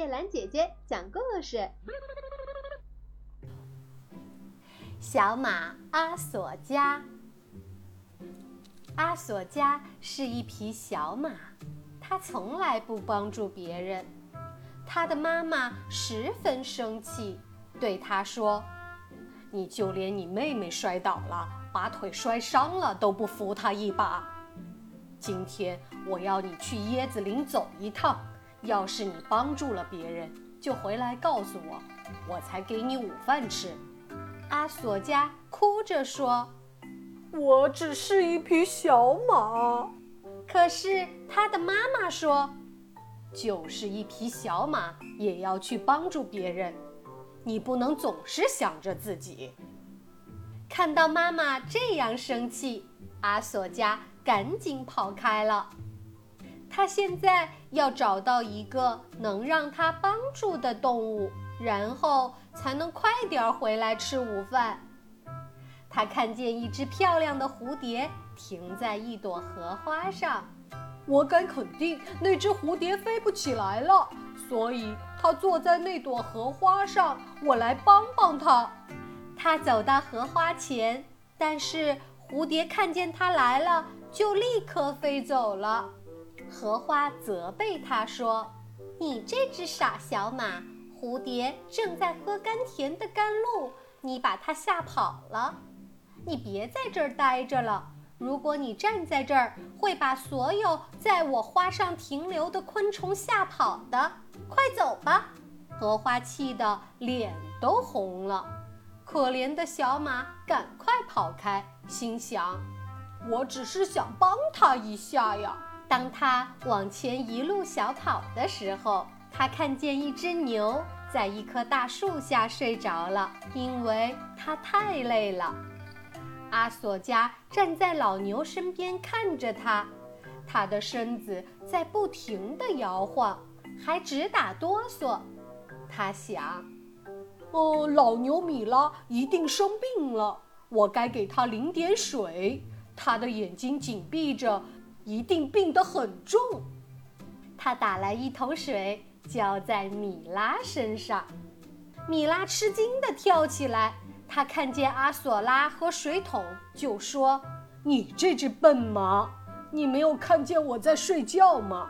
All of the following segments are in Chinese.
叶兰姐姐讲故事。小马阿索加，阿索加是一匹小马，它从来不帮助别人。它的妈妈十分生气，对它说：“你就连你妹妹摔倒了，把腿摔伤了都不扶她一把。今天我要你去椰子林走一趟，要是你帮助了别人，就回来告诉我，我才给你午饭吃。”阿索加哭着说：“我只是一匹小马。”可是他的妈妈说：“就是一匹小马，也要去帮助别人。你不能总是想着自己。”看到妈妈这样生气，阿索加赶紧跑开了。他现在要找到一个能让他帮助的动物。然后才能快点回来吃午饭。他看见一只漂亮的蝴蝶停在一朵荷花上，我敢肯定那只蝴蝶飞不起来了，所以它坐在那朵荷花上。我来帮帮它。他走到荷花前，但是蝴蝶看见他来了，就立刻飞走了。荷花责备他说：“你这只傻小马。”蝴蝶正在喝甘甜的甘露，你把它吓跑了。你别在这儿待着了。如果你站在这儿，会把所有在我花上停留的昆虫吓跑的。快走吧！荷花气得脸都红了。可怜的小马赶快跑开，心想：我只是想帮他一下呀。当他往前一路小跑的时候，他看见一只牛在一棵大树下睡着了，因为它太累了。阿索加站在老牛身边看着它，它的身子在不停地摇晃，还直打哆嗦。他想：“哦，老牛米拉一定生病了，我该给它淋点水。它的眼睛紧闭着，一定病得很重。”他打来一桶水。浇在米拉身上，米拉吃惊地跳起来。他看见阿索拉和水桶，就说：“你这只笨马，你没有看见我在睡觉吗？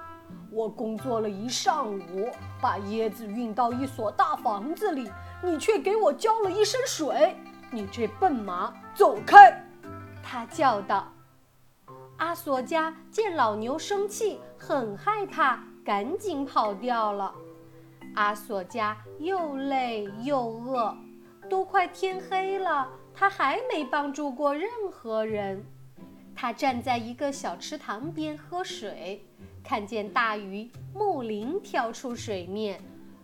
我工作了一上午，把椰子运到一所大房子里，你却给我浇了一身水。你这笨马，走开！”他叫道。阿索加见老牛生气，很害怕。赶紧跑掉了。阿索加又累又饿，都快天黑了，他还没帮助过任何人。他站在一个小池塘边喝水，看见大鱼木林跳出水面，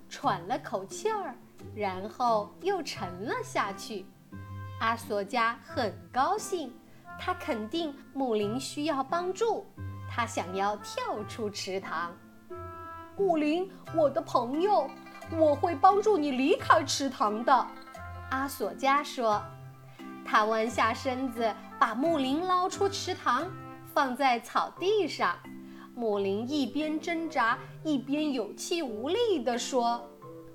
喘了口气儿，然后又沉了下去。阿索加很高兴，他肯定木林需要帮助，他想要跳出池塘。木林，我的朋友，我会帮助你离开池塘的。”阿索加说。他弯下身子，把木林捞出池塘，放在草地上。木林一边挣扎，一边有气无力地说：“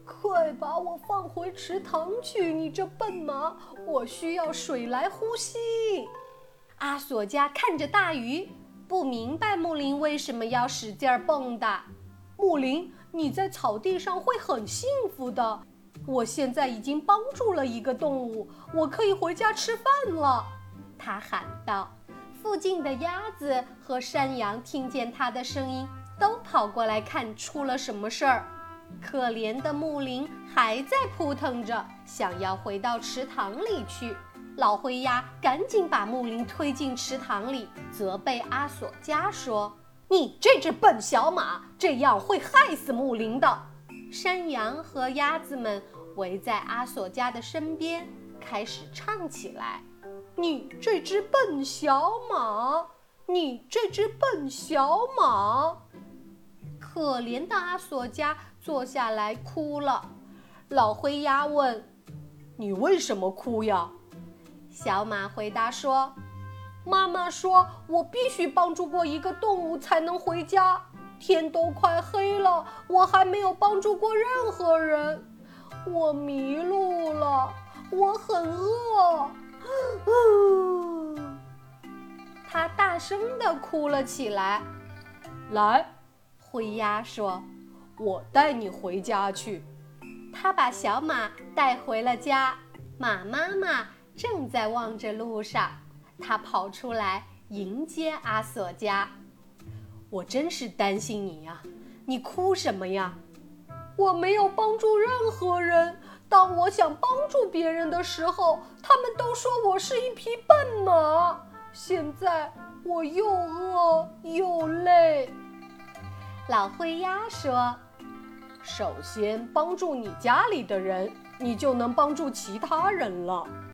快把我放回池塘去，你这笨马！我需要水来呼吸。”阿索加看着大鱼，不明白木林为什么要使劲儿蹦跶。木林，你在草地上会很幸福的。我现在已经帮助了一个动物，我可以回家吃饭了。他喊道。附近的鸭子和山羊听见他的声音，都跑过来看出了什么事儿。可怜的木林还在扑腾着，想要回到池塘里去。老灰鸭赶紧把木林推进池塘里，责备阿索加说。你这只笨小马，这样会害死木林的。山羊和鸭子们围在阿索加的身边，开始唱起来：“你这只笨小马，你这只笨小马。”可怜的阿索加坐下来哭了。老灰鸭问：“你为什么哭呀？”小马回答说。妈妈说：“我必须帮助过一个动物才能回家。天都快黑了，我还没有帮助过任何人，我迷路了，我很饿。他大声地哭了起来。来，灰鸭说：“我带你回家去。”他把小马带回了家，马妈妈正在望着路上，他跑出来迎接阿索加。我真是担心你呀，你哭什么呀？我没有帮助任何人。当我想帮助别人的时候，他们都说我是一匹笨马。现在我又饿又累。老灰鸭说。首先帮助你家里的人，你就能帮助其他人了。